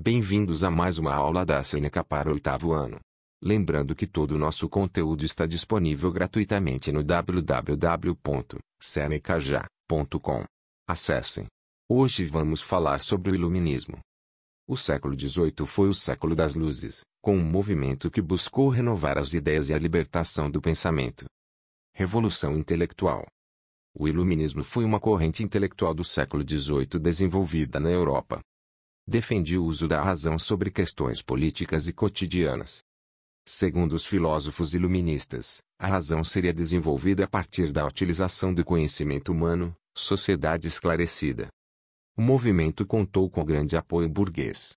Bem-vindos a mais uma aula da Seneca para o oitavo ano. Lembrando que todo o nosso conteúdo está disponível gratuitamente no www.senecaja.com. Acessem. Hoje vamos falar sobre o Iluminismo. O século XVIII foi o século das luzes, com um movimento que buscou renovar as ideias e a libertação do pensamento. Revolução intelectual. O Iluminismo foi uma corrente intelectual do século XVIII desenvolvida na Europa. Defendia o uso da razão sobre questões políticas e cotidianas. Segundo os filósofos iluministas, a razão seria desenvolvida a partir da utilização do conhecimento humano, sociedade esclarecida. O movimento contou com grande apoio burguês.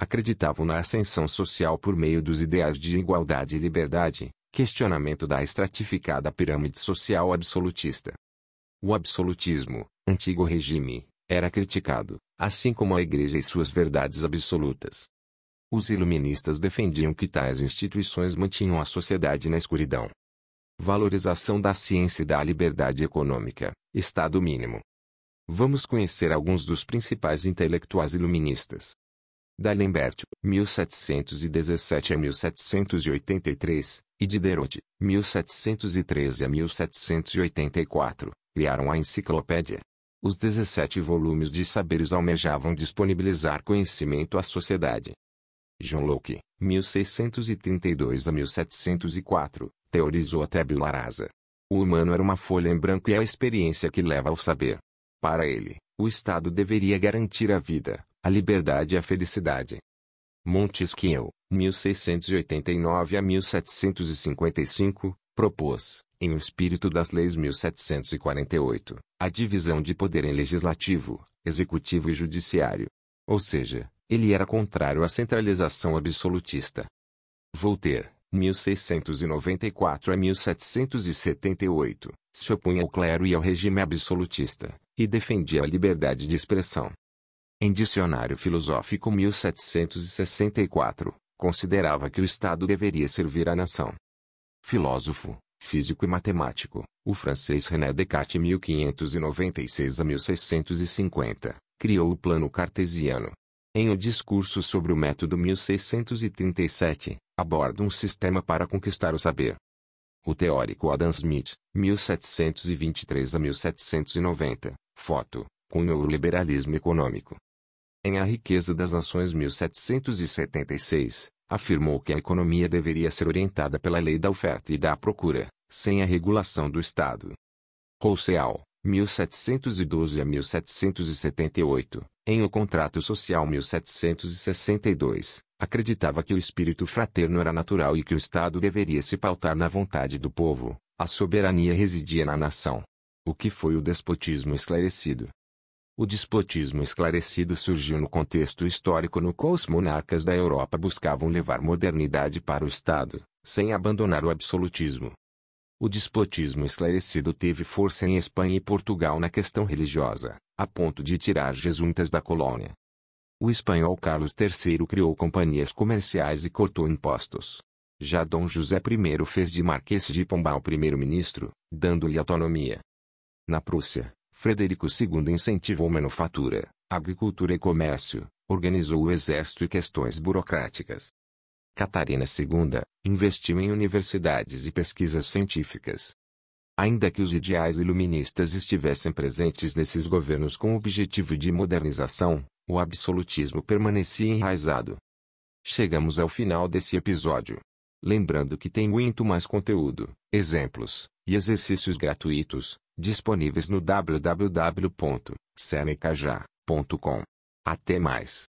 Acreditavam na ascensão social por meio dos ideais de igualdade e liberdade, questionamento da estratificada pirâmide social absolutista. O absolutismo, antigo regime, era criticado, assim como a Igreja e suas verdades absolutas. Os iluministas defendiam que tais instituições mantinham a sociedade na escuridão. Valorização da ciência e da liberdade econômica, Estado mínimo. Vamos conhecer alguns dos principais intelectuais iluministas. D'Alembert, 1717 a 1783, e Diderot, 1713 a 1784, criaram a enciclopédia. Os 17 volumes de saberes almejavam disponibilizar conhecimento à sociedade. John Locke, 1632 a 1704, teorizou a tabula rasa. O humano era uma folha em branco e é a experiência que leva ao saber. Para ele, o Estado deveria garantir a vida, a liberdade e a felicidade. Montesquieu, 1689 a 1755, propôs, em O Espírito das Leis 1748, a divisão de poder em legislativo, executivo e judiciário. Ou seja, ele era contrário à centralização absolutista. Voltaire, 1694 a 1778, se opunha ao clero e ao regime absolutista, e defendia a liberdade de expressão. Em Dicionário Filosófico 1764, considerava que o Estado deveria servir à nação. Filósofo, físico e matemático, o francês René Descartes 1596 a 1650, criou o plano cartesiano. Em O Discurso sobre o Método 1637, aborda um sistema para conquistar o saber. O teórico Adam Smith, 1723 a 1790, foto, cunhou o liberalismo econômico. Em A Riqueza das Nações 1776, afirmou que a economia deveria ser orientada pela lei da oferta e da procura, sem a regulação do Estado. Rousseau, 1712 a 1778, em O Contrato Social 1762, acreditava que o espírito fraterno era natural e que o Estado deveria se pautar na vontade do povo, a soberania residia na nação. O que foi o despotismo esclarecido? O despotismo esclarecido surgiu no contexto histórico no qual os monarcas da Europa buscavam levar modernidade para o Estado, sem abandonar o absolutismo. O despotismo esclarecido teve força em Espanha e Portugal na questão religiosa, a ponto de tirar jesuítas da colônia. O espanhol Carlos III criou companhias comerciais e cortou impostos. Já Dom José I fez de Marquês de Pombal primeiro-ministro, dando-lhe autonomia. Na Prússia, Frederico II incentivou manufatura, agricultura e comércio, organizou o exército e questões burocráticas. Catarina II, investiu em universidades e pesquisas científicas. Ainda que os ideais iluministas estivessem presentes nesses governos com o objetivo de modernização, o absolutismo permanecia enraizado. Chegamos ao final desse episódio. Lembrando que tem muito mais conteúdo, exemplos e exercícios gratuitos disponíveis no www.senecaja.com. Até mais.